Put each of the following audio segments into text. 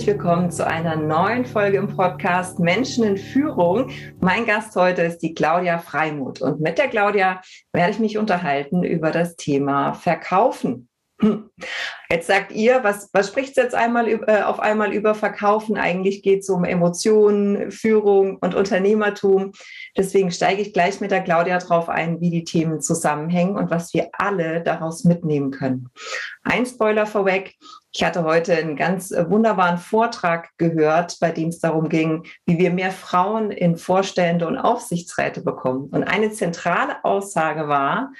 herzlich willkommen zu einer neuen Folge im Podcast Menschen in Führung. Mein Gast heute ist die Claudia Freimuth und mit der Claudia werde ich mich unterhalten über das Thema Verkaufen. Jetzt sagt ihr, was, was spricht jetzt einmal äh, auf einmal über Verkaufen? Eigentlich geht es um Emotionen, Führung und Unternehmertum. Deswegen steige ich gleich mit der Claudia drauf ein, wie die Themen zusammenhängen und was wir alle daraus mitnehmen können. Ein Spoiler vorweg. Ich hatte heute einen ganz äh, wunderbaren Vortrag gehört, bei dem es darum ging, wie wir mehr Frauen in Vorstände und Aufsichtsräte bekommen. Und eine zentrale Aussage war,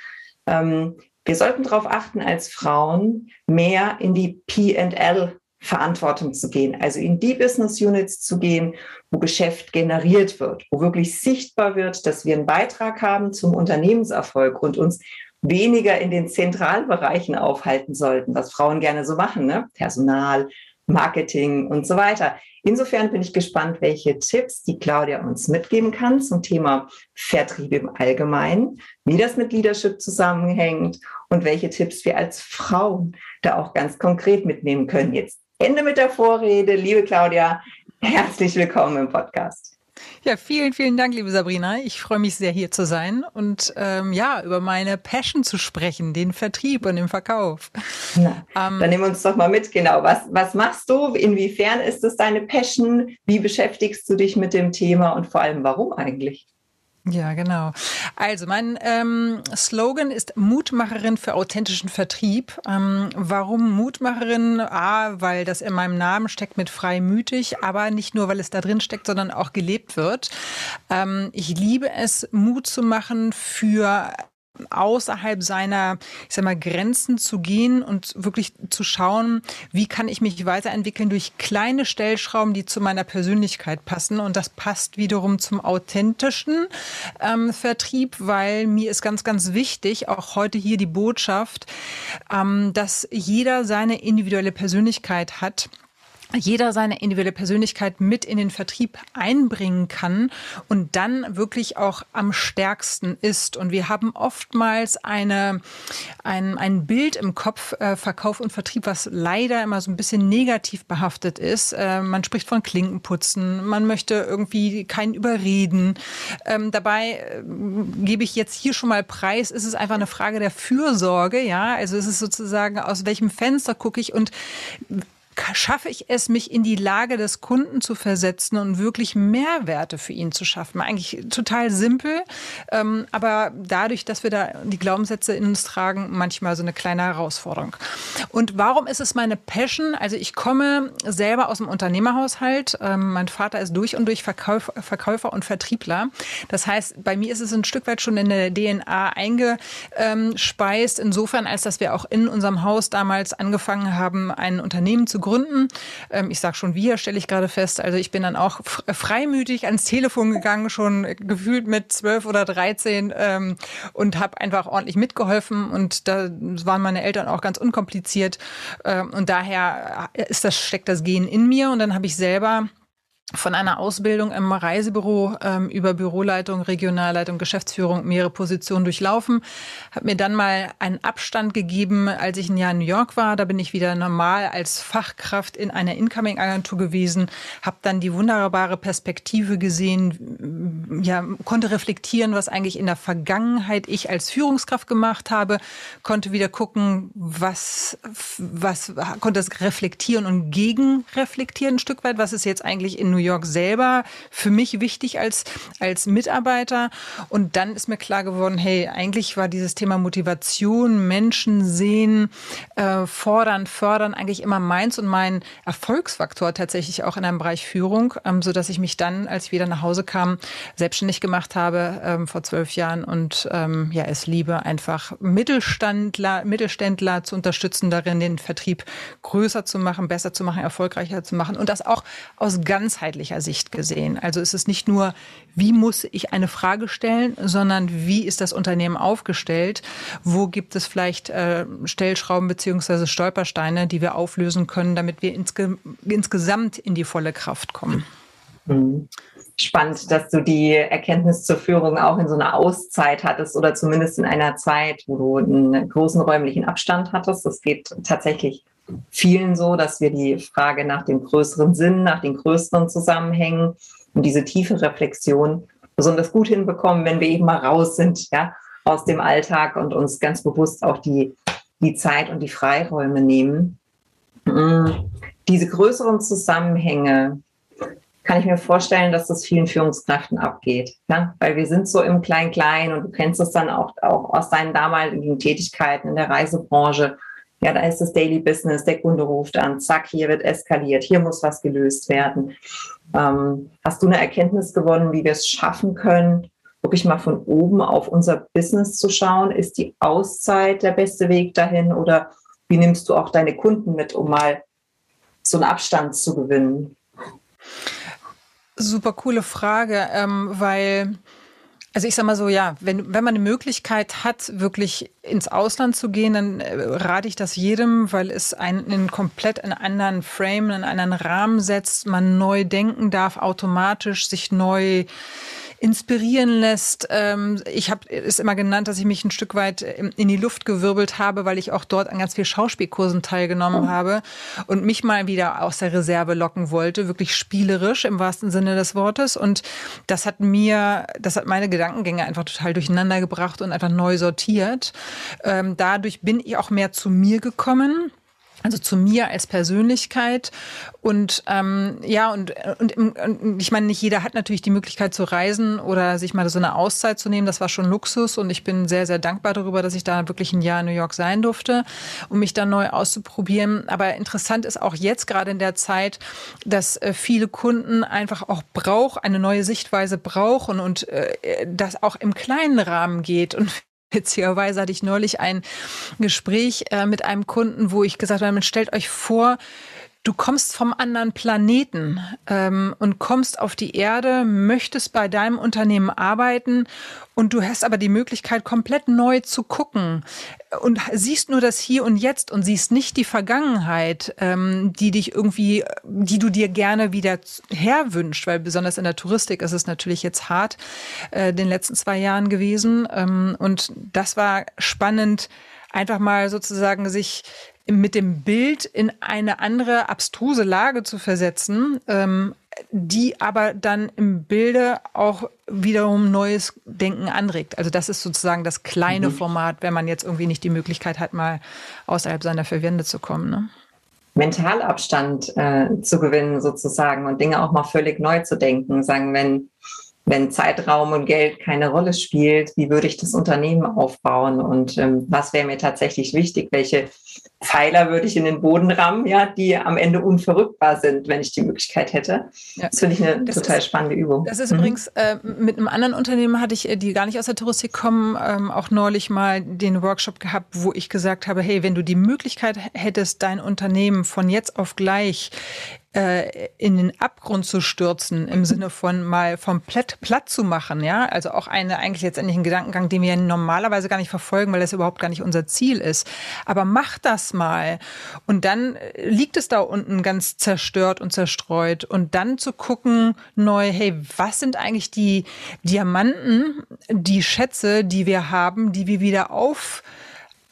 ähm, wir sollten darauf achten, als Frauen mehr in die PL Verantwortung zu gehen, also in die Business Units zu gehen, wo Geschäft generiert wird, wo wirklich sichtbar wird, dass wir einen Beitrag haben zum Unternehmenserfolg und uns weniger in den Zentralbereichen aufhalten sollten, was Frauen gerne so machen, ne? Personal, Marketing und so weiter. Insofern bin ich gespannt, welche Tipps die Claudia uns mitgeben kann zum Thema Vertrieb im Allgemeinen, wie das mit Leadership zusammenhängt und welche Tipps wir als Frauen da auch ganz konkret mitnehmen können. Jetzt Ende mit der Vorrede. Liebe Claudia, herzlich willkommen im Podcast. Ja, vielen, vielen Dank, liebe Sabrina. Ich freue mich sehr, hier zu sein und ähm, ja, über meine Passion zu sprechen, den Vertrieb und den Verkauf. Na, ähm, dann nimm uns doch mal mit, genau. Was, was machst du? Inwiefern ist es deine Passion? Wie beschäftigst du dich mit dem Thema und vor allem warum eigentlich? Ja, genau. Also mein ähm, Slogan ist Mutmacherin für authentischen Vertrieb. Ähm, warum Mutmacherin? A, weil das in meinem Namen steckt mit freimütig, aber nicht nur, weil es da drin steckt, sondern auch gelebt wird. Ähm, ich liebe es, Mut zu machen für außerhalb seiner, ich sag mal, Grenzen zu gehen und wirklich zu schauen, wie kann ich mich weiterentwickeln durch kleine Stellschrauben, die zu meiner Persönlichkeit passen. Und das passt wiederum zum authentischen ähm, Vertrieb, weil mir ist ganz, ganz wichtig, auch heute hier die Botschaft, ähm, dass jeder seine individuelle Persönlichkeit hat jeder seine individuelle Persönlichkeit mit in den Vertrieb einbringen kann und dann wirklich auch am stärksten ist. Und wir haben oftmals eine, ein, ein Bild im Kopf, äh, Verkauf und Vertrieb, was leider immer so ein bisschen negativ behaftet ist. Äh, man spricht von Klinkenputzen, man möchte irgendwie keinen überreden. Ähm, dabei äh, gebe ich jetzt hier schon mal preis, ist es einfach eine Frage der Fürsorge, ja. Also es ist sozusagen, aus welchem Fenster gucke ich und schaffe ich es, mich in die Lage des Kunden zu versetzen und wirklich Mehrwerte für ihn zu schaffen. Eigentlich total simpel, ähm, aber dadurch, dass wir da die Glaubenssätze in uns tragen, manchmal so eine kleine Herausforderung. Und warum ist es meine Passion? Also ich komme selber aus dem Unternehmerhaushalt. Ähm, mein Vater ist durch und durch Verkäufer, Verkäufer und Vertriebler. Das heißt, bei mir ist es ein Stück weit schon in der DNA eingespeist, insofern als dass wir auch in unserem Haus damals angefangen haben, ein Unternehmen zu gründen. Ähm, ich sage schon wir, stelle ich gerade fest. Also ich bin dann auch freimütig ans Telefon gegangen, schon gefühlt mit zwölf oder dreizehn ähm, und habe einfach ordentlich mitgeholfen. Und da waren meine Eltern auch ganz unkompliziert. Ähm, und daher ist das, steckt das Gen in mir. Und dann habe ich selber von einer Ausbildung im Reisebüro ähm, über Büroleitung, Regionalleitung, Geschäftsführung mehrere Positionen durchlaufen. Habe mir dann mal einen Abstand gegeben, als ich ein Jahr in New York war. Da bin ich wieder normal als Fachkraft in einer Incoming-Agentur gewesen. Habe dann die wunderbare Perspektive gesehen, ja, konnte reflektieren, was eigentlich in der Vergangenheit ich als Führungskraft gemacht habe, konnte wieder gucken, was, was konnte das reflektieren und gegenreflektieren ein Stück weit, was ist jetzt eigentlich in New York selber für mich wichtig als, als Mitarbeiter. Und dann ist mir klar geworden, hey, eigentlich war dieses Thema Motivation, Menschen sehen, äh, fordern, fördern eigentlich immer meins und mein Erfolgsfaktor tatsächlich auch in einem Bereich Führung, ähm, so dass ich mich dann, als ich wieder nach Hause kam, selbstständig gemacht habe ähm, vor zwölf Jahren und ähm, ja, es liebe einfach Mittelständler, Mittelständler zu unterstützen darin, den Vertrieb größer zu machen, besser zu machen, erfolgreicher zu machen und das auch aus ganzheitlicher Sicht gesehen. Also es ist nicht nur, wie muss ich eine Frage stellen, sondern wie ist das Unternehmen aufgestellt? Wo gibt es vielleicht äh, Stellschrauben beziehungsweise Stolpersteine, die wir auflösen können, damit wir insge insgesamt in die volle Kraft kommen? Mhm spannend, dass du die Erkenntnis zur Führung auch in so einer Auszeit hattest oder zumindest in einer Zeit, wo du einen großen räumlichen Abstand hattest. Das geht tatsächlich vielen so, dass wir die Frage nach dem größeren Sinn, nach den größeren Zusammenhängen und diese tiefe Reflexion besonders gut hinbekommen, wenn wir eben mal raus sind, ja, aus dem Alltag und uns ganz bewusst auch die, die Zeit und die Freiräume nehmen. Mm, diese größeren Zusammenhänge, kann ich mir vorstellen, dass das vielen Führungskräften abgeht. Ja? Weil wir sind so im Klein-Klein und du kennst es dann auch, auch aus deinen damaligen Tätigkeiten in der Reisebranche. Ja, da ist das Daily Business, der Kunde ruft an, zack, hier wird eskaliert, hier muss was gelöst werden. Ähm, hast du eine Erkenntnis gewonnen, wie wir es schaffen können, wirklich mal von oben auf unser Business zu schauen? Ist die Auszeit der beste Weg dahin oder wie nimmst du auch deine Kunden mit, um mal so einen Abstand zu gewinnen? Super coole Frage, ähm, weil also ich sag mal so, ja, wenn, wenn man eine Möglichkeit hat, wirklich ins Ausland zu gehen, dann äh, rate ich das jedem, weil es einen in komplett einen anderen Frame, in einen anderen Rahmen setzt, man neu denken darf, automatisch sich neu inspirieren lässt. Ähm, ich habe es immer genannt, dass ich mich ein Stück weit in die Luft gewirbelt habe, weil ich auch dort an ganz vielen Schauspielkursen teilgenommen oh. habe und mich mal wieder aus der Reserve locken wollte, wirklich spielerisch im wahrsten Sinne des Wortes. Und das hat mir, das hat meine Gedankengänge einfach total durcheinander gebracht und einfach neu sortiert. Ähm, dadurch bin ich auch mehr zu mir gekommen also zu mir als Persönlichkeit. Und ähm, ja und, und, und ich meine nicht jeder hat natürlich die Möglichkeit zu reisen oder sich mal so eine Auszeit zu nehmen. Das war schon Luxus und ich bin sehr sehr dankbar darüber dass ich da wirklich ein Jahr in New York sein durfte um mich da neu auszuprobieren. Aber interessant ist auch jetzt gerade in der Zeit dass äh, viele Kunden einfach auch braucht eine neue Sichtweise brauchen und äh, das auch im kleinen Rahmen geht. Und Witzigerweise hatte ich neulich ein Gespräch äh, mit einem Kunden, wo ich gesagt habe, stellt euch vor, du kommst vom anderen Planeten ähm, und kommst auf die Erde, möchtest bei deinem Unternehmen arbeiten und du hast aber die Möglichkeit, komplett neu zu gucken und siehst nur das Hier und Jetzt und siehst nicht die Vergangenheit, ähm, die dich irgendwie, die du dir gerne wieder herwünscht, weil besonders in der Touristik ist es natürlich jetzt hart, äh, den letzten zwei Jahren gewesen. Ähm, und das war spannend, einfach mal sozusagen sich mit dem Bild in eine andere abstruse Lage zu versetzen, ähm, die aber dann im Bilde auch wiederum neues Denken anregt. Also das ist sozusagen das kleine mhm. Format, wenn man jetzt irgendwie nicht die Möglichkeit hat, mal außerhalb seiner Verwände zu kommen. Ne? Mentalabstand äh, zu gewinnen sozusagen und Dinge auch mal völlig neu zu denken. Sagen, wenn wenn Zeitraum und Geld keine Rolle spielt, wie würde ich das Unternehmen aufbauen und ähm, was wäre mir tatsächlich wichtig? Welche Pfeiler würde ich in den Boden rammen, ja, die am Ende unverrückbar sind, wenn ich die Möglichkeit hätte. Ja. Das finde ich eine das total ist, spannende Übung. Das ist mhm. übrigens äh, mit einem anderen Unternehmen hatte ich, äh, die gar nicht aus der Touristik kommen, ähm, auch neulich mal den Workshop gehabt, wo ich gesagt habe, hey, wenn du die Möglichkeit hättest, dein Unternehmen von jetzt auf gleich äh, in den Abgrund zu stürzen, im Sinne von mal komplett platt zu machen, ja. Also auch eine eigentlich letztendlich ein Gedankengang, den wir normalerweise gar nicht verfolgen, weil das überhaupt gar nicht unser Ziel ist. Aber mach das mal. Und dann liegt es da unten ganz zerstört und zerstreut. Und dann zu gucken neu, hey, was sind eigentlich die Diamanten, die Schätze, die wir haben, die wir wieder auf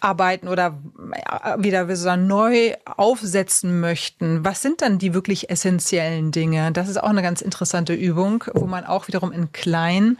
arbeiten oder äh, wieder so neu aufsetzen möchten, was sind dann die wirklich essentiellen Dinge? Das ist auch eine ganz interessante Übung, wo man auch wiederum in klein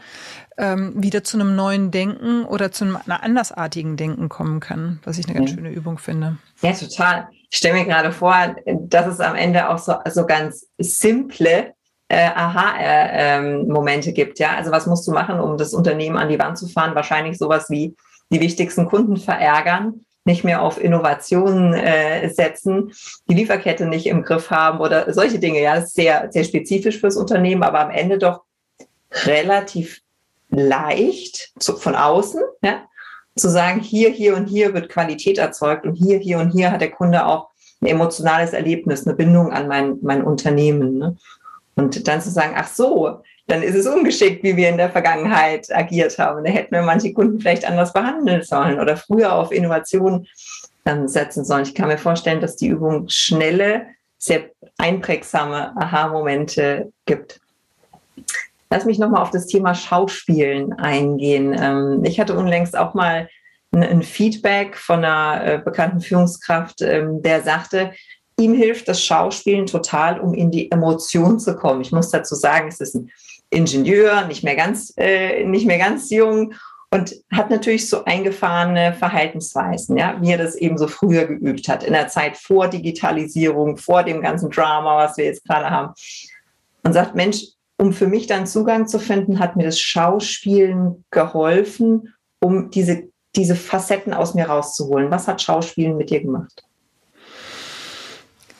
ähm, wieder zu einem neuen Denken oder zu einem andersartigen Denken kommen kann, was ich eine ganz schöne Übung finde. Ja, total. Ich stelle mir gerade vor, dass es am Ende auch so, so ganz simple äh, Aha-Momente äh, ähm, gibt. Ja, also was musst du machen, um das Unternehmen an die Wand zu fahren? Wahrscheinlich sowas wie die wichtigsten Kunden verärgern, nicht mehr auf Innovationen äh, setzen, die Lieferkette nicht im Griff haben oder solche Dinge. Ja, das ist sehr, sehr spezifisch fürs Unternehmen, aber am Ende doch relativ leicht zu, von außen, ja, zu sagen, hier, hier und hier wird Qualität erzeugt und hier, hier und hier hat der Kunde auch ein emotionales Erlebnis, eine Bindung an mein, mein Unternehmen. Ne? Und dann zu sagen, ach so, dann ist es ungeschickt, wie wir in der Vergangenheit agiert haben. Da hätten wir manche Kunden vielleicht anders behandeln sollen oder früher auf Innovation setzen sollen. Ich kann mir vorstellen, dass die Übung schnelle, sehr einprägsame Aha-Momente gibt. Lass mich nochmal auf das Thema Schauspielen eingehen. Ähm, ich hatte unlängst auch mal ein Feedback von einer äh, bekannten Führungskraft, ähm, der sagte, ihm hilft das Schauspielen total, um in die Emotion zu kommen. Ich muss dazu sagen, es ist ein Ingenieur, nicht mehr ganz, äh, nicht mehr ganz jung und hat natürlich so eingefahrene Verhaltensweisen, ja, wie er das eben so früher geübt hat, in der Zeit vor Digitalisierung, vor dem ganzen Drama, was wir jetzt gerade haben. Und sagt, Mensch, um für mich dann Zugang zu finden, hat mir das Schauspielen geholfen, um diese, diese Facetten aus mir rauszuholen. Was hat Schauspielen mit dir gemacht?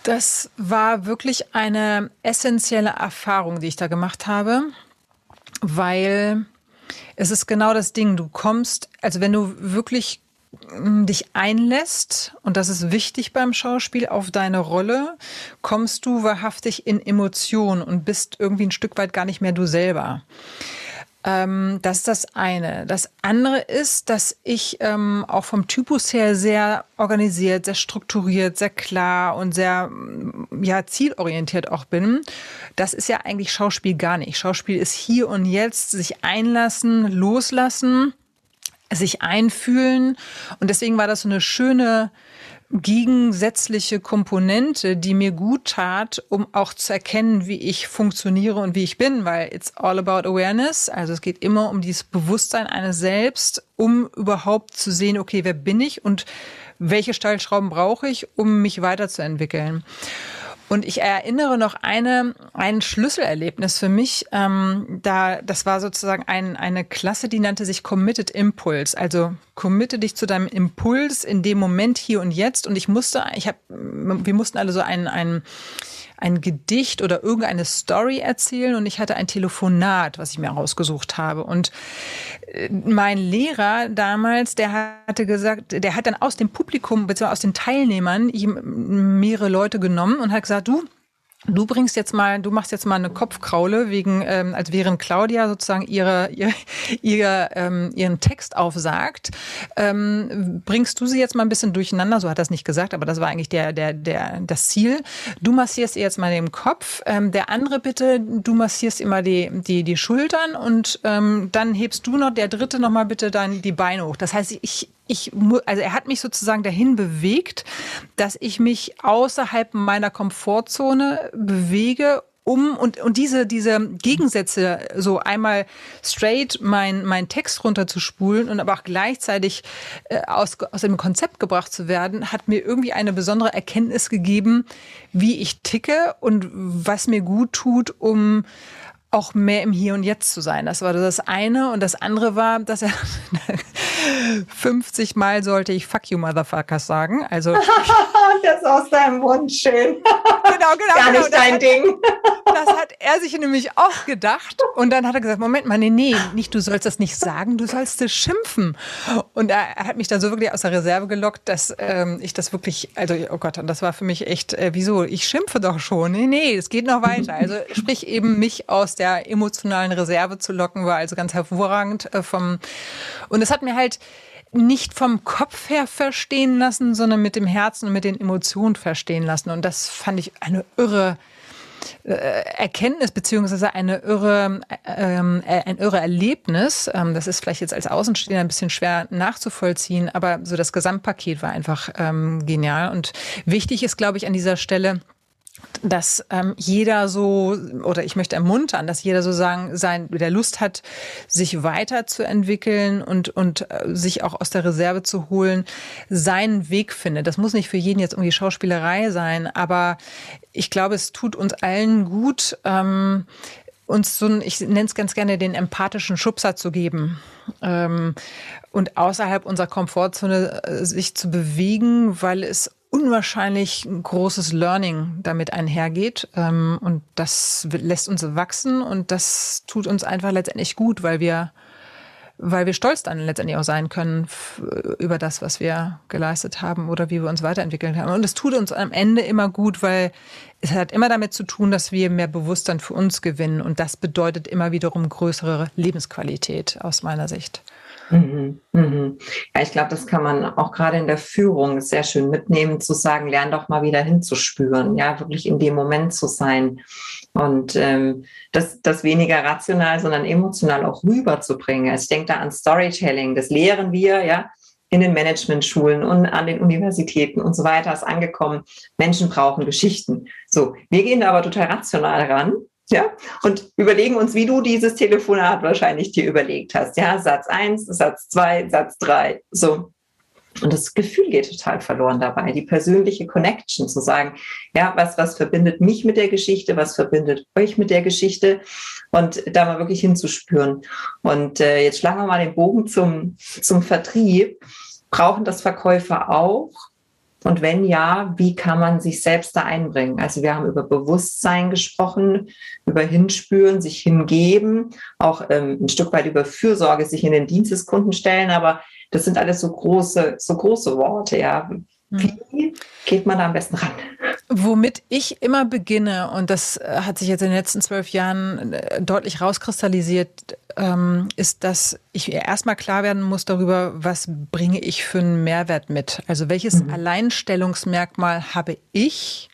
Das war wirklich eine essentielle Erfahrung, die ich da gemacht habe, weil es ist genau das Ding. Du kommst, also wenn du wirklich hm, dich einlässt, und das ist wichtig beim Schauspiel, auf deine Rolle, kommst du wahrhaftig in Emotionen und bist irgendwie ein Stück weit gar nicht mehr du selber. Ähm, das ist das eine. Das andere ist, dass ich ähm, auch vom Typus her sehr organisiert, sehr strukturiert, sehr klar und sehr mm, ja, zielorientiert auch bin. Das ist ja eigentlich Schauspiel gar nicht. Schauspiel ist hier und jetzt sich einlassen, loslassen, sich einfühlen. Und deswegen war das so eine schöne gegensätzliche Komponente, die mir gut tat, um auch zu erkennen, wie ich funktioniere und wie ich bin, weil it's all about awareness. Also es geht immer um dieses Bewusstsein eines Selbst, um überhaupt zu sehen, okay, wer bin ich und welche Stellschrauben brauche ich, um mich weiterzuentwickeln. Und ich erinnere noch eine, ein Schlüsselerlebnis für mich. Ähm, da, das war sozusagen ein, eine Klasse, die nannte sich Committed Impulse. Also committe dich zu deinem Impuls in dem Moment hier und jetzt. Und ich musste, ich habe, wir mussten alle so einen, einen ein Gedicht oder irgendeine Story erzählen und ich hatte ein Telefonat, was ich mir rausgesucht habe. Und äh, mein Lehrer damals, der hatte gesagt, der hat dann aus dem Publikum, beziehungsweise aus den Teilnehmern mehrere Leute genommen und hat gesagt, du, Du bringst jetzt mal, du machst jetzt mal eine Kopfkraule wegen, ähm, als während Claudia sozusagen ihre, ihre, ihre ähm, ihren Text aufsagt, ähm, bringst du sie jetzt mal ein bisschen durcheinander. So hat er es nicht gesagt, aber das war eigentlich der, der, der, das Ziel. Du massierst ihr jetzt mal den Kopf. Ähm, der andere bitte, du massierst immer die, die, die Schultern und ähm, dann hebst du noch, der dritte noch mal bitte dann die Beine hoch. Das heißt, ich, ich, also er hat mich sozusagen dahin bewegt, dass ich mich außerhalb meiner Komfortzone bewege, um und, und diese, diese Gegensätze so einmal straight mein, mein Text runterzuspulen und aber auch gleichzeitig äh, aus, aus dem Konzept gebracht zu werden, hat mir irgendwie eine besondere Erkenntnis gegeben, wie ich ticke und was mir gut tut, um auch mehr im Hier und Jetzt zu sein. Das war das eine. Und das andere war, dass er 50 Mal sollte ich Fuck you, Motherfuckers sagen. Also das aus deinem Mund schön. Genau, genau. Gar genau. nicht dein hat, Ding. Das hat er sich nämlich auch gedacht. Und dann hat er gesagt, Moment mal, nee, nee, nicht, du sollst das nicht sagen, du sollst es schimpfen. Und er, er, hat mich dann so wirklich aus der Reserve gelockt, dass ähm, ich das wirklich, also, oh Gott, und das war für mich echt, äh, wieso? Ich schimpfe doch schon. Nee, nee, es geht noch weiter. Also sprich eben mich aus der emotionalen Reserve zu locken, war also ganz hervorragend äh, vom, und es hat mir halt, nicht vom Kopf her verstehen lassen, sondern mit dem Herzen und mit den Emotionen verstehen lassen. Und das fand ich eine irre äh, Erkenntnis beziehungsweise eine irre, ähm, äh, ein irre Erlebnis. Ähm, das ist vielleicht jetzt als Außenstehender ein bisschen schwer nachzuvollziehen, aber so das Gesamtpaket war einfach ähm, genial. Und wichtig ist, glaube ich, an dieser Stelle, dass ähm, jeder so, oder ich möchte ermuntern, dass jeder so sagen, sein, der Lust hat, sich weiterzuentwickeln und, und äh, sich auch aus der Reserve zu holen, seinen Weg findet. Das muss nicht für jeden jetzt irgendwie Schauspielerei sein, aber ich glaube, es tut uns allen gut, ähm, uns so ein, ich nenne es ganz gerne den empathischen Schubser zu geben ähm, und außerhalb unserer Komfortzone äh, sich zu bewegen, weil es unwahrscheinlich großes Learning damit einhergeht. Ähm, und das lässt uns wachsen und das tut uns einfach letztendlich gut, weil wir, weil wir stolz dann letztendlich auch sein können über das, was wir geleistet haben oder wie wir uns weiterentwickelt haben. Und es tut uns am Ende immer gut, weil es hat immer damit zu tun, dass wir mehr Bewusstsein für uns gewinnen. Und das bedeutet immer wiederum größere Lebensqualität aus meiner Sicht. Mhm, mhm. Ja, ich glaube, das kann man auch gerade in der Führung sehr schön mitnehmen, zu sagen, lern doch mal wieder hinzuspüren, ja, wirklich in dem Moment zu sein und ähm, das, das weniger rational, sondern emotional auch rüberzubringen. Also ich denke da an Storytelling, das lehren wir, ja, in den Managementschulen und an den Universitäten und so weiter ist angekommen. Menschen brauchen Geschichten. So, wir gehen da aber total rational ran ja, und überlegen uns, wie du dieses Telefonat wahrscheinlich dir überlegt hast. Ja, Satz eins, Satz zwei, Satz drei, so. Und das Gefühl geht total verloren dabei, die persönliche Connection zu sagen, ja, was, was verbindet mich mit der Geschichte, was verbindet euch mit der Geschichte und da mal wirklich hinzuspüren. Und äh, jetzt schlagen wir mal den Bogen zum, zum Vertrieb. Brauchen das Verkäufer auch? Und wenn ja, wie kann man sich selbst da einbringen? Also wir haben über Bewusstsein gesprochen, über Hinspüren, sich hingeben, auch ähm, ein Stück weit über Fürsorge, sich in den Dienst des Kunden stellen. Aber das sind alles so große, so große Worte, ja. Hm. Wie geht man da am besten ran? Womit ich immer beginne, und das äh, hat sich jetzt in den letzten zwölf Jahren äh, deutlich rauskristallisiert, ähm, ist, dass ich erstmal klar werden muss darüber, was bringe ich für einen Mehrwert mit. Also welches mhm. Alleinstellungsmerkmal habe ich,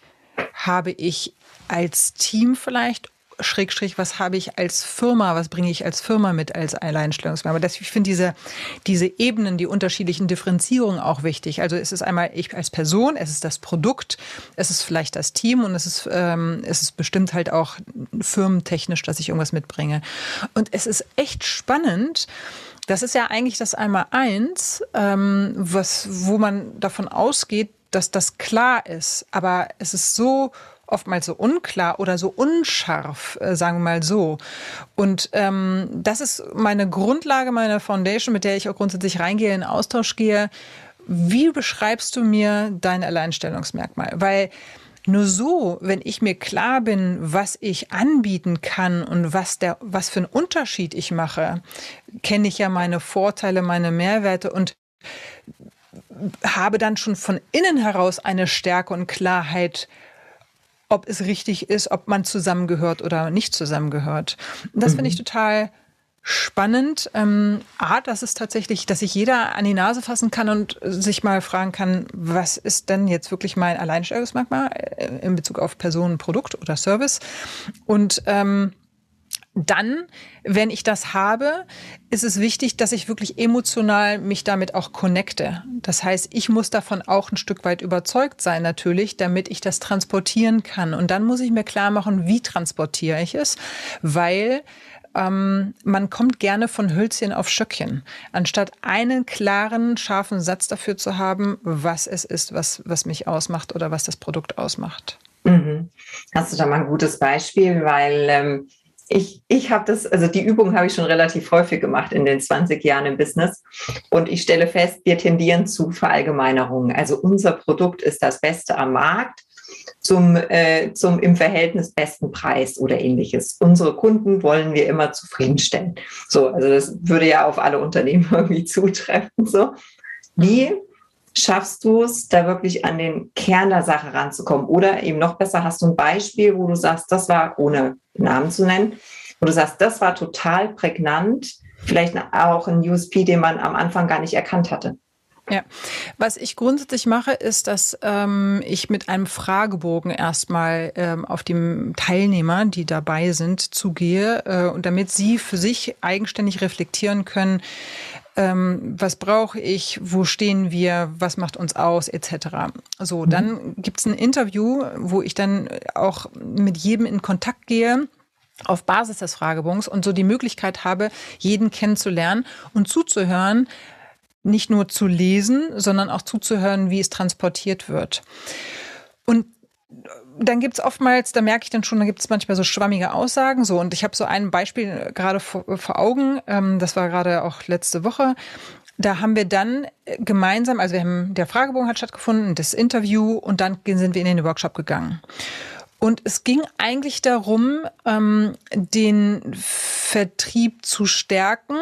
habe ich als Team vielleicht Schrägstrich, was habe ich als Firma, was bringe ich als Firma mit als Alleinstellungsmerkmal. Das, ich finde diese, diese Ebenen, die unterschiedlichen Differenzierungen auch wichtig. Also es ist einmal ich als Person, es ist das Produkt, es ist vielleicht das Team und es ist, ähm, es ist bestimmt halt auch firmentechnisch, dass ich irgendwas mitbringe. Und es ist echt spannend, das ist ja eigentlich das einmal eins, ähm, was, wo man davon ausgeht, dass das klar ist. Aber es ist so oftmals so unklar oder so unscharf, äh, sagen wir mal so. Und ähm, das ist meine Grundlage meiner Foundation, mit der ich auch grundsätzlich reingehe, in Austausch gehe. Wie beschreibst du mir dein Alleinstellungsmerkmal? Weil nur so, wenn ich mir klar bin, was ich anbieten kann und was, der, was für einen Unterschied ich mache, kenne ich ja meine Vorteile, meine Mehrwerte und habe dann schon von innen heraus eine Stärke und Klarheit, ob es richtig ist, ob man zusammengehört oder nicht zusammengehört. Das mhm. finde ich mhm. total spannend. Ähm, A, dass es tatsächlich, dass sich jeder an die Nase fassen kann und sich mal fragen kann, was ist denn jetzt wirklich mein Alleinstellungsmerkmal äh, in Bezug auf Person, Produkt oder Service? Und ähm, dann, wenn ich das habe, ist es wichtig, dass ich wirklich emotional mich damit auch connecte. Das heißt, ich muss davon auch ein Stück weit überzeugt sein, natürlich, damit ich das transportieren kann. Und dann muss ich mir klar machen, wie transportiere ich es, weil ähm, man kommt gerne von Hölzchen auf Stöckchen, anstatt einen klaren, scharfen Satz dafür zu haben, was es ist, was, was mich ausmacht oder was das Produkt ausmacht. Mhm. Hast du da mal ein gutes Beispiel, weil ähm ich, ich habe das, also die Übung habe ich schon relativ häufig gemacht in den 20 Jahren im Business. Und ich stelle fest, wir tendieren zu Verallgemeinerungen. Also unser Produkt ist das Beste am Markt zum, äh, zum im Verhältnis besten Preis oder ähnliches. Unsere Kunden wollen wir immer zufriedenstellen. So, also das würde ja auf alle Unternehmen irgendwie zutreffen. So. Wie schaffst du es, da wirklich an den Kern der Sache ranzukommen? Oder eben noch besser, hast du ein Beispiel, wo du sagst, das war, ohne Namen zu nennen, wo du sagst, das war total prägnant, vielleicht auch ein USP, den man am Anfang gar nicht erkannt hatte? Ja, was ich grundsätzlich mache, ist, dass ähm, ich mit einem Fragebogen erstmal ähm, auf die Teilnehmer, die dabei sind, zugehe äh, und damit sie für sich eigenständig reflektieren können, ähm, was brauche ich, wo stehen wir, was macht uns aus, etc. So, mhm. dann gibt es ein Interview, wo ich dann auch mit jedem in Kontakt gehe auf Basis des Fragebogens und so die Möglichkeit habe, jeden kennenzulernen und zuzuhören, nicht nur zu lesen, sondern auch zuzuhören, wie es transportiert wird. Und dann gibt es oftmals, da merke ich dann schon, da gibt es manchmal so schwammige Aussagen. So, und ich habe so ein Beispiel gerade vor, vor Augen, ähm, das war gerade auch letzte Woche. Da haben wir dann gemeinsam, also wir haben, der Fragebogen hat stattgefunden, das Interview und dann sind wir in den Workshop gegangen. Und es ging eigentlich darum, ähm, den Vertrieb zu stärken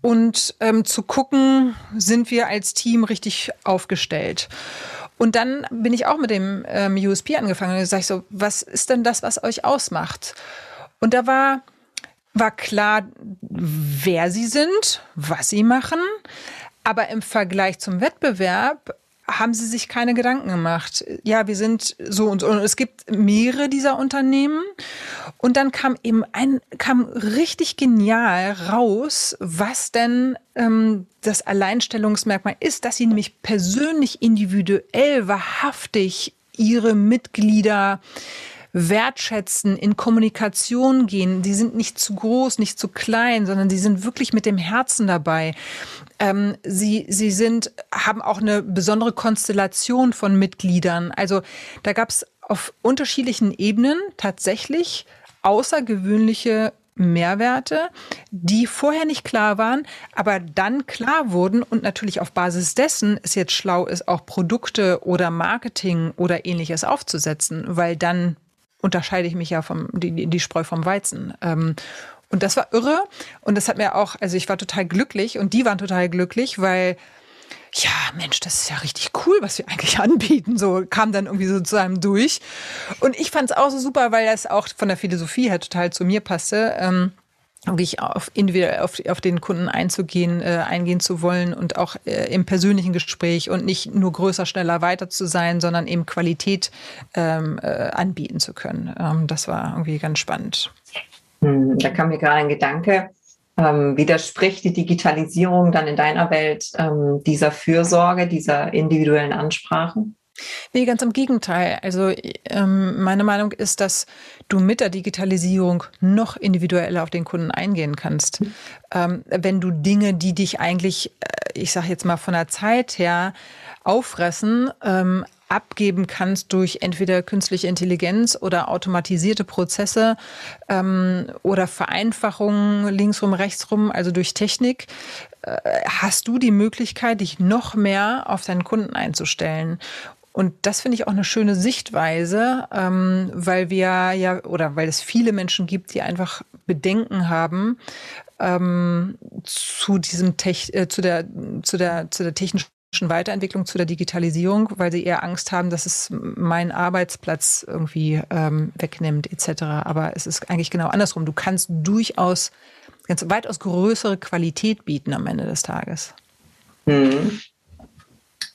und ähm, zu gucken, sind wir als Team richtig aufgestellt. Und dann bin ich auch mit dem ähm, USP angefangen und sage ich so, was ist denn das, was euch ausmacht? Und da war, war klar, wer sie sind, was sie machen. Aber im Vergleich zum Wettbewerb haben sie sich keine Gedanken gemacht. Ja, wir sind so und so. Und es gibt mehrere dieser Unternehmen. Und dann kam eben ein, kam richtig genial raus, was denn ähm, das Alleinstellungsmerkmal ist, dass sie nämlich persönlich, individuell, wahrhaftig ihre Mitglieder wertschätzen, in Kommunikation gehen. Die sind nicht zu groß, nicht zu klein, sondern die sind wirklich mit dem Herzen dabei. Ähm, sie, sie sind, haben auch eine besondere Konstellation von Mitgliedern. Also da gab es auf unterschiedlichen Ebenen tatsächlich außergewöhnliche Mehrwerte, die vorher nicht klar waren, aber dann klar wurden und natürlich auf Basis dessen es jetzt schlau ist, auch Produkte oder Marketing oder ähnliches aufzusetzen, weil dann unterscheide ich mich ja vom die, die Spreu vom Weizen. Ähm, und das war irre. Und das hat mir auch, also ich war total glücklich und die waren total glücklich, weil ja, Mensch, das ist ja richtig cool, was wir eigentlich anbieten. So kam dann irgendwie so zu einem durch. Und ich fand es auch so super, weil das auch von der Philosophie her total zu mir passte. Ähm, wirklich auf individuell auf, auf den Kunden einzugehen, äh, eingehen zu wollen und auch äh, im persönlichen Gespräch und nicht nur größer, schneller, weiter zu sein, sondern eben Qualität ähm, äh, anbieten zu können. Ähm, das war irgendwie ganz spannend. Hm, da kam mir gerade ein Gedanke. Ähm, widerspricht die Digitalisierung dann in deiner Welt ähm, dieser Fürsorge, dieser individuellen Ansprachen? Nee, ganz im Gegenteil. Also ähm, meine Meinung ist, dass du mit der Digitalisierung noch individueller auf den Kunden eingehen kannst. Mhm. Ähm, wenn du Dinge, die dich eigentlich, äh, ich sage jetzt mal von der Zeit her, auffressen, ähm, abgeben kannst durch entweder künstliche Intelligenz oder automatisierte Prozesse ähm, oder Vereinfachungen linksrum, rechtsrum, also durch Technik, äh, hast du die Möglichkeit, dich noch mehr auf deinen Kunden einzustellen. Und das finde ich auch eine schöne Sichtweise, ähm, weil wir ja oder weil es viele Menschen gibt, die einfach Bedenken haben ähm, zu diesem Tech, äh, zu der zu der zu der technischen Weiterentwicklung, zu der Digitalisierung, weil sie eher Angst haben, dass es meinen Arbeitsplatz irgendwie ähm, wegnimmt etc. Aber es ist eigentlich genau andersrum. Du kannst durchaus ganz weitaus größere Qualität bieten am Ende des Tages. Mhm.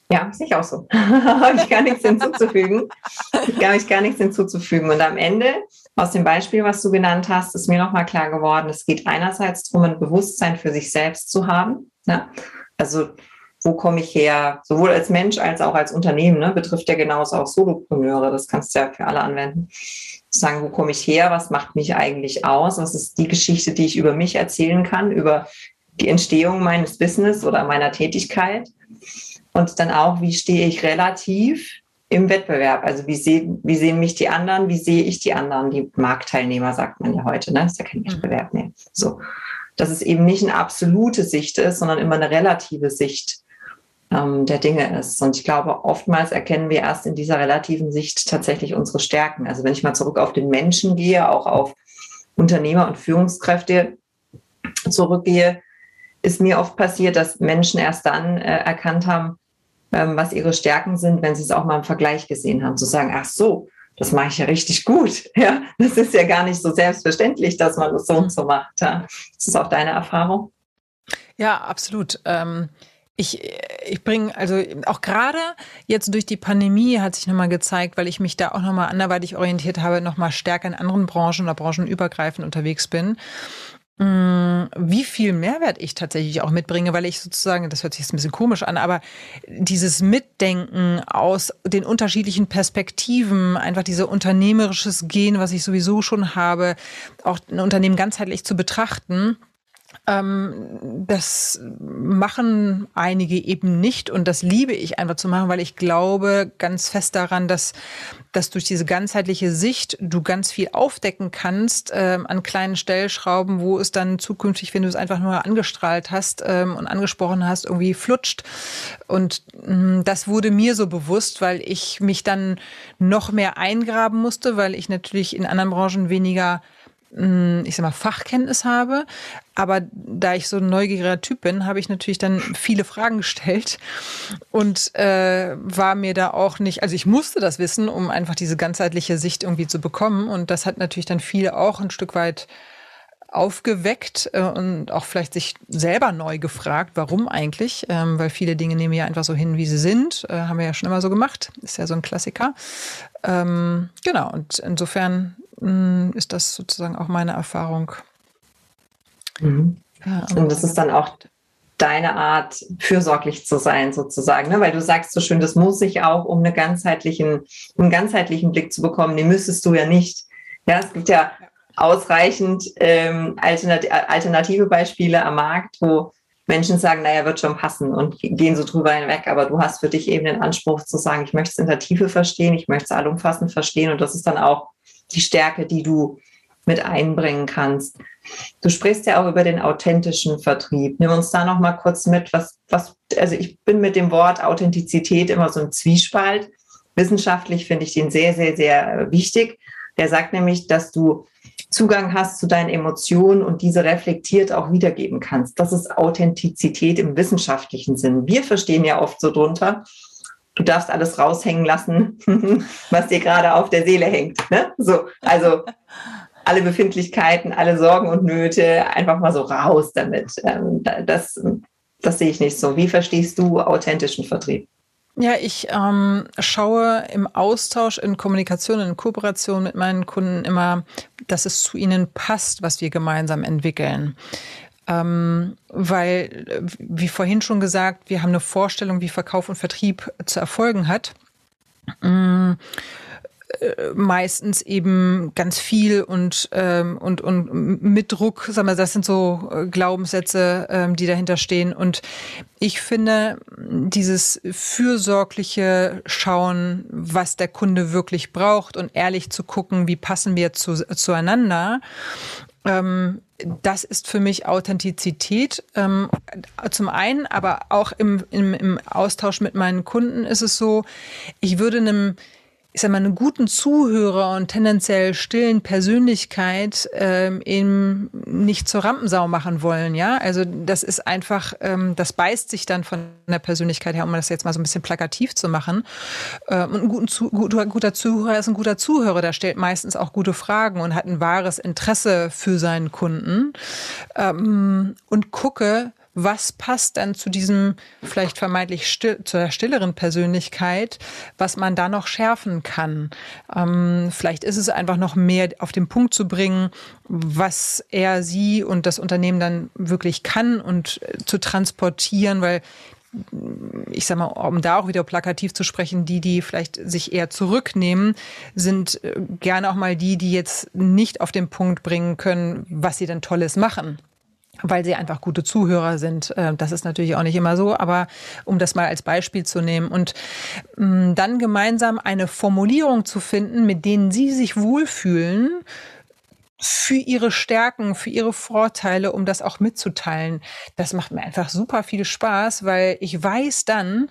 Ja, sehe ich auch so. habe ich gar nichts hinzuzufügen. Habe ich gar nichts hinzuzufügen. Und am Ende, aus dem Beispiel, was du genannt hast, ist mir nochmal klar geworden, es geht einerseits darum, ein Bewusstsein für sich selbst zu haben. Ne? Also, wo komme ich her? Sowohl als Mensch als auch als Unternehmen, ne? betrifft ja genauso auch Solopreneure. Das kannst du ja für alle anwenden. Zu sagen, wo komme ich her? Was macht mich eigentlich aus? Was ist die Geschichte, die ich über mich erzählen kann, über die Entstehung meines Business oder meiner Tätigkeit? Und dann auch, wie stehe ich relativ im Wettbewerb? Also wie, seh, wie sehen mich die anderen? Wie sehe ich die anderen? Die Marktteilnehmer sagt man ja heute, ne? Das ist ja kein mhm. Wettbewerb mehr. So. Dass es eben nicht eine absolute Sicht ist, sondern immer eine relative Sicht ähm, der Dinge ist. Und ich glaube, oftmals erkennen wir erst in dieser relativen Sicht tatsächlich unsere Stärken. Also wenn ich mal zurück auf den Menschen gehe, auch auf Unternehmer und Führungskräfte zurückgehe, ist mir oft passiert, dass Menschen erst dann äh, erkannt haben, was ihre Stärken sind, wenn sie es auch mal im Vergleich gesehen haben, zu sagen, ach so, das mache ich ja richtig gut. Ja, das ist ja gar nicht so selbstverständlich, dass man das so und so macht. Ja. Ist das auch deine Erfahrung? Ja, absolut. Ähm ich, ich bringe, also auch gerade jetzt durch die Pandemie hat sich nochmal gezeigt, weil ich mich da auch nochmal anderweitig orientiert habe, nochmal stärker in anderen Branchen oder branchenübergreifend unterwegs bin, wie viel Mehrwert ich tatsächlich auch mitbringe, weil ich sozusagen, das hört sich jetzt ein bisschen komisch an, aber dieses Mitdenken aus den unterschiedlichen Perspektiven, einfach dieses unternehmerisches Gehen, was ich sowieso schon habe, auch ein Unternehmen ganzheitlich zu betrachten, ähm, das machen einige eben nicht und das liebe ich einfach zu machen, weil ich glaube ganz fest daran, dass, dass durch diese ganzheitliche Sicht du ganz viel aufdecken kannst ähm, an kleinen Stellschrauben, wo es dann zukünftig, wenn du es einfach nur angestrahlt hast ähm, und angesprochen hast, irgendwie flutscht. Und ähm, das wurde mir so bewusst, weil ich mich dann noch mehr eingraben musste, weil ich natürlich in anderen Branchen weniger ich sag mal, Fachkenntnis habe. Aber da ich so ein neugieriger Typ bin, habe ich natürlich dann viele Fragen gestellt und äh, war mir da auch nicht, also ich musste das wissen, um einfach diese ganzheitliche Sicht irgendwie zu bekommen. Und das hat natürlich dann viele auch ein Stück weit aufgeweckt äh, und auch vielleicht sich selber neu gefragt, warum eigentlich, ähm, weil viele Dinge nehmen wir ja einfach so hin, wie sie sind, äh, haben wir ja schon immer so gemacht, ist ja so ein Klassiker. Ähm, genau, und insofern ist das sozusagen auch meine Erfahrung. Mhm. Ja, und das ist dann auch deine Art, fürsorglich zu sein, sozusagen, ne? weil du sagst so schön, das muss ich auch, um eine ganzheitlichen, einen ganzheitlichen Blick zu bekommen, den müsstest du ja nicht. Ja, es gibt ja ausreichend ähm, alternative Beispiele am Markt, wo Menschen sagen, naja, wird schon passen und gehen so drüber hinweg. Aber du hast für dich eben den Anspruch zu sagen, ich möchte es in der Tiefe verstehen, ich möchte es allumfassend verstehen. Und das ist dann auch die Stärke, die du mit einbringen kannst. Du sprichst ja auch über den authentischen Vertrieb. Nimm uns da noch mal kurz mit, was, was, also ich bin mit dem Wort Authentizität immer so ein Zwiespalt. Wissenschaftlich finde ich den sehr, sehr, sehr wichtig. Der sagt nämlich, dass du Zugang hast zu deinen Emotionen und diese reflektiert auch wiedergeben kannst. Das ist Authentizität im wissenschaftlichen Sinn. Wir verstehen ja oft so drunter, du darfst alles raushängen lassen, was dir gerade auf der Seele hängt. Ne? So, also alle Befindlichkeiten, alle Sorgen und Nöte einfach mal so raus damit. Ähm, das, das sehe ich nicht so. Wie verstehst du authentischen Vertrieb? Ja, ich ähm, schaue im Austausch, in Kommunikation, in Kooperation mit meinen Kunden immer, dass es zu ihnen passt, was wir gemeinsam entwickeln. Ähm, weil, wie vorhin schon gesagt, wir haben eine Vorstellung, wie Verkauf und Vertrieb zu erfolgen hat. Ähm, äh, meistens eben ganz viel und, ähm, und, und mit Druck, sagen wir, das sind so äh, Glaubenssätze, ähm, die dahinter stehen. Und ich finde, dieses fürsorgliche Schauen, was der Kunde wirklich braucht und ehrlich zu gucken, wie passen wir zu, zueinander, ähm, das ist für mich Authentizität. Ähm, zum einen, aber auch im, im, im Austausch mit meinen Kunden ist es so, ich würde einem ich sag mal, einen guten Zuhörer und tendenziell stillen Persönlichkeit ähm, eben nicht zur Rampensau machen wollen, ja. Also das ist einfach, ähm, das beißt sich dann von der Persönlichkeit her, um das jetzt mal so ein bisschen plakativ zu machen. Ähm, und ein guten Zu guter, guter Zuhörer ist ein guter Zuhörer, der stellt meistens auch gute Fragen und hat ein wahres Interesse für seinen Kunden ähm, und gucke, was passt dann zu diesem vielleicht vermeintlich still, zur stilleren Persönlichkeit, was man da noch schärfen kann. Ähm, vielleicht ist es einfach noch mehr auf den Punkt zu bringen, was er, sie und das Unternehmen dann wirklich kann und äh, zu transportieren, weil ich sag mal, um da auch wieder plakativ zu sprechen, die, die vielleicht sich eher zurücknehmen, sind äh, gerne auch mal die, die jetzt nicht auf den Punkt bringen können, was sie denn Tolles machen weil sie einfach gute Zuhörer sind. Äh, das ist natürlich auch nicht immer so, aber um das mal als Beispiel zu nehmen und mm, dann gemeinsam eine Formulierung zu finden, mit denen sie sich wohlfühlen, für ihre Stärken, für ihre Vorteile, um das auch mitzuteilen. Das macht mir einfach super viel Spaß, weil ich weiß dann,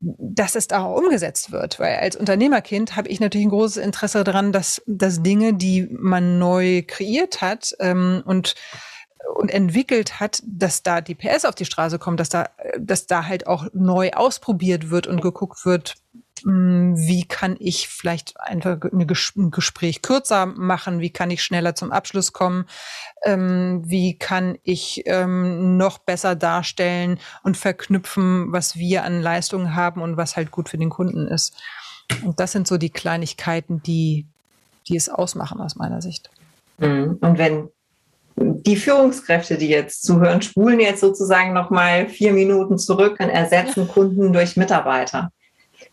dass es da auch umgesetzt wird. Weil als Unternehmerkind habe ich natürlich ein großes Interesse daran, dass, dass Dinge, die man neu kreiert hat ähm, und und entwickelt hat, dass da die PS auf die Straße kommt, dass da, dass da halt auch neu ausprobiert wird und geguckt wird, hm, wie kann ich vielleicht einfach ein Gespräch kürzer machen? Wie kann ich schneller zum Abschluss kommen? Ähm, wie kann ich ähm, noch besser darstellen und verknüpfen, was wir an Leistungen haben und was halt gut für den Kunden ist? Und das sind so die Kleinigkeiten, die, die es ausmachen aus meiner Sicht. Mhm. Und wenn die Führungskräfte, die jetzt zuhören, spulen jetzt sozusagen nochmal vier Minuten zurück und ersetzen Kunden durch Mitarbeiter.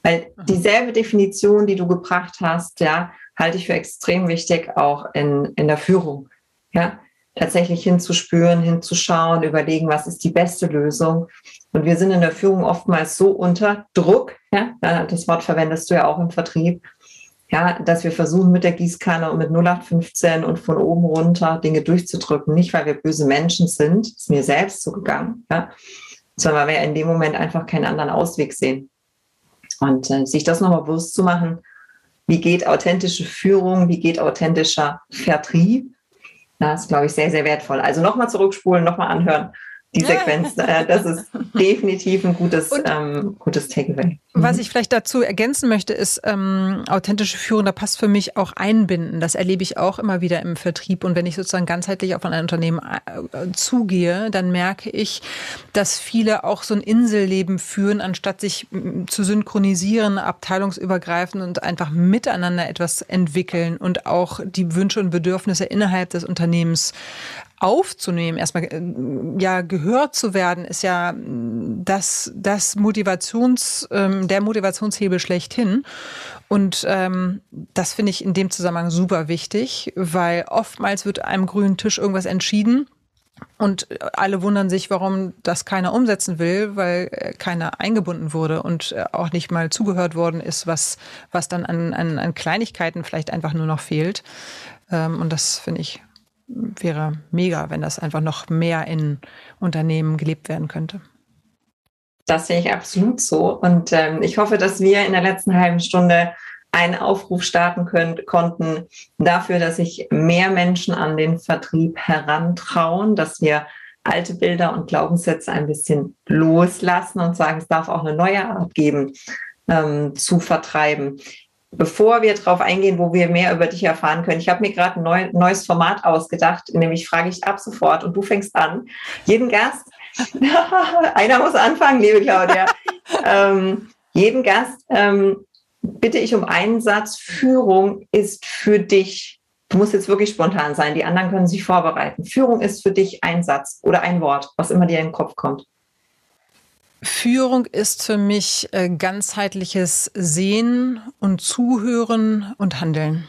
Weil mhm. dieselbe Definition, die du gebracht hast, ja, halte ich für extrem wichtig auch in, in der Führung. Ja, tatsächlich hinzuspüren, hinzuschauen, überlegen, was ist die beste Lösung. Und wir sind in der Führung oftmals so unter Druck, ja, das Wort verwendest du ja auch im Vertrieb, ja, dass wir versuchen mit der Gießkanne und mit 0815 und von oben runter Dinge durchzudrücken. Nicht, weil wir böse Menschen sind, ist mir selbst so gegangen, ja, sondern weil wir in dem Moment einfach keinen anderen Ausweg sehen. Und äh, sich das nochmal bewusst zu machen, wie geht authentische Führung, wie geht authentischer Vertrieb, das ist, glaube ich, sehr, sehr wertvoll. Also nochmal zurückspulen, nochmal anhören die Sequenz. Äh, das ist definitiv ein gutes, ähm, gutes Takeaway. Mhm. Was ich vielleicht dazu ergänzen möchte, ist ähm, authentische Führung. Da passt für mich auch Einbinden. Das erlebe ich auch immer wieder im Vertrieb. Und wenn ich sozusagen ganzheitlich auf ein Unternehmen äh, zugehe, dann merke ich, dass viele auch so ein Inselleben führen, anstatt sich zu synchronisieren, abteilungsübergreifend und einfach miteinander etwas entwickeln und auch die Wünsche und Bedürfnisse innerhalb des Unternehmens aufzunehmen, erstmal äh, ja gehört zu werden, ist ja das, das Motivations, ähm, der Motivationshebel schlechthin. Und ähm, das finde ich in dem Zusammenhang super wichtig, weil oftmals wird einem grünen Tisch irgendwas entschieden. Und alle wundern sich, warum das keiner umsetzen will, weil äh, keiner eingebunden wurde und äh, auch nicht mal zugehört worden ist, was, was dann an, an, an Kleinigkeiten vielleicht einfach nur noch fehlt. Ähm, und das finde ich wäre mega, wenn das einfach noch mehr in Unternehmen gelebt werden könnte. Das sehe ich absolut so. Und ähm, ich hoffe, dass wir in der letzten halben Stunde einen Aufruf starten können, konnten dafür, dass sich mehr Menschen an den Vertrieb herantrauen, dass wir alte Bilder und Glaubenssätze ein bisschen loslassen und sagen, es darf auch eine neue Art geben, ähm, zu vertreiben bevor wir darauf eingehen, wo wir mehr über dich erfahren können, ich habe mir gerade ein neu, neues Format ausgedacht, nämlich frage ich ab sofort und du fängst an. Jeden Gast, einer muss anfangen, liebe Claudia. ähm, jeden Gast ähm, bitte ich um einen Satz. Führung ist für dich. Du musst jetzt wirklich spontan sein. Die anderen können sich vorbereiten. Führung ist für dich ein Satz oder ein Wort, was immer dir in den Kopf kommt. Führung ist für mich äh, ganzheitliches Sehen und Zuhören und Handeln.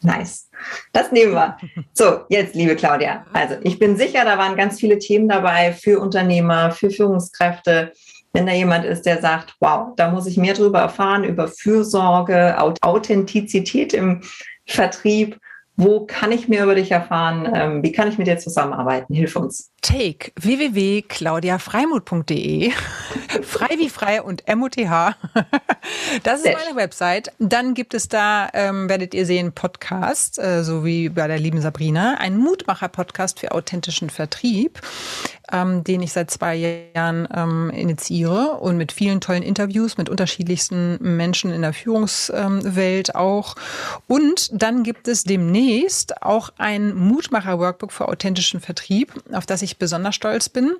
Nice. Das nehmen wir. So, jetzt, liebe Claudia. Also, ich bin sicher, da waren ganz viele Themen dabei für Unternehmer, für Führungskräfte. Wenn da jemand ist, der sagt, wow, da muss ich mehr drüber erfahren, über Fürsorge, Authentizität im Vertrieb wo kann ich mehr über dich erfahren? Ähm, wie kann ich mit dir zusammenarbeiten? Hilf uns. Take www.claudiafreimut.de Frei wie frei und MOTH. Das ist meine Website. Dann gibt es da, ähm, werdet ihr sehen, Podcast, äh, so wie bei der lieben Sabrina, ein Mutmacher-Podcast für authentischen Vertrieb ähm, den ich seit zwei Jahren ähm, initiiere und mit vielen tollen Interviews mit unterschiedlichsten Menschen in der Führungswelt auch. Und dann gibt es demnächst auch ein Mutmacher-Workbook für authentischen Vertrieb, auf das ich besonders stolz bin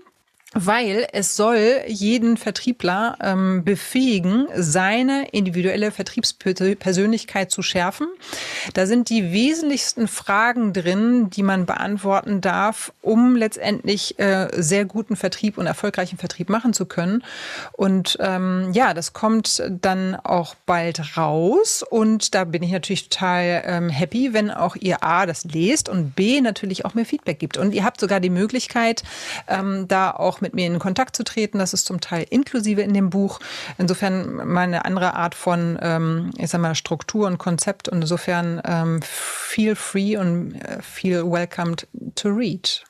weil es soll jeden Vertriebler ähm, befähigen, seine individuelle Vertriebspersönlichkeit zu schärfen. Da sind die wesentlichsten Fragen drin, die man beantworten darf, um letztendlich äh, sehr guten Vertrieb und erfolgreichen Vertrieb machen zu können. Und ähm, ja, das kommt dann auch bald raus. Und da bin ich natürlich total ähm, happy, wenn auch ihr A das lest und B natürlich auch mir Feedback gibt. Und ihr habt sogar die Möglichkeit, ähm, da auch mit mir in Kontakt zu treten. Das ist zum Teil inklusive in dem Buch. Insofern mal eine andere Art von, ähm, ich sag mal, Struktur und Konzept. Und insofern ähm, feel free und äh, feel welcomed to read.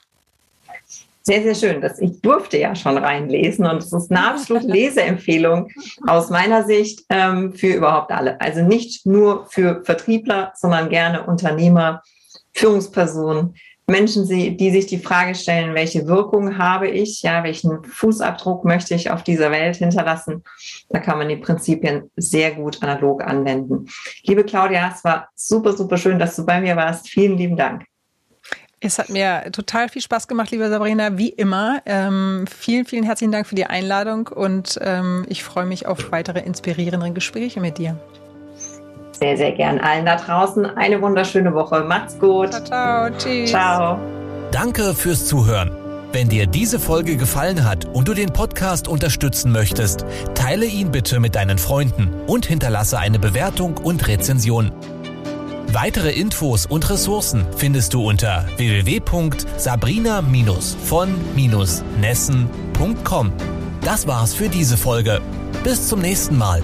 Sehr, sehr schön. Das, ich durfte ja schon reinlesen und es ist eine absolute Leseempfehlung aus meiner Sicht ähm, für überhaupt alle. Also nicht nur für Vertriebler, sondern gerne Unternehmer, Führungspersonen, Menschen, die sich die Frage stellen, welche Wirkung habe ich, ja, welchen Fußabdruck möchte ich auf dieser Welt hinterlassen. Da kann man die Prinzipien sehr gut analog anwenden. Liebe Claudia, es war super, super schön, dass du bei mir warst. Vielen lieben Dank. Es hat mir total viel Spaß gemacht, liebe Sabrina, wie immer. Ähm, vielen, vielen herzlichen Dank für die Einladung und ähm, ich freue mich auf weitere inspirierende Gespräche mit dir. Sehr, sehr gern. Allen da draußen eine wunderschöne Woche. Macht's gut. Ciao, ciao. Tschüss. Ciao. Danke fürs Zuhören. Wenn dir diese Folge gefallen hat und du den Podcast unterstützen möchtest, teile ihn bitte mit deinen Freunden und hinterlasse eine Bewertung und Rezension. Weitere Infos und Ressourcen findest du unter www.sabrina-von-nessen.com. Das war's für diese Folge. Bis zum nächsten Mal.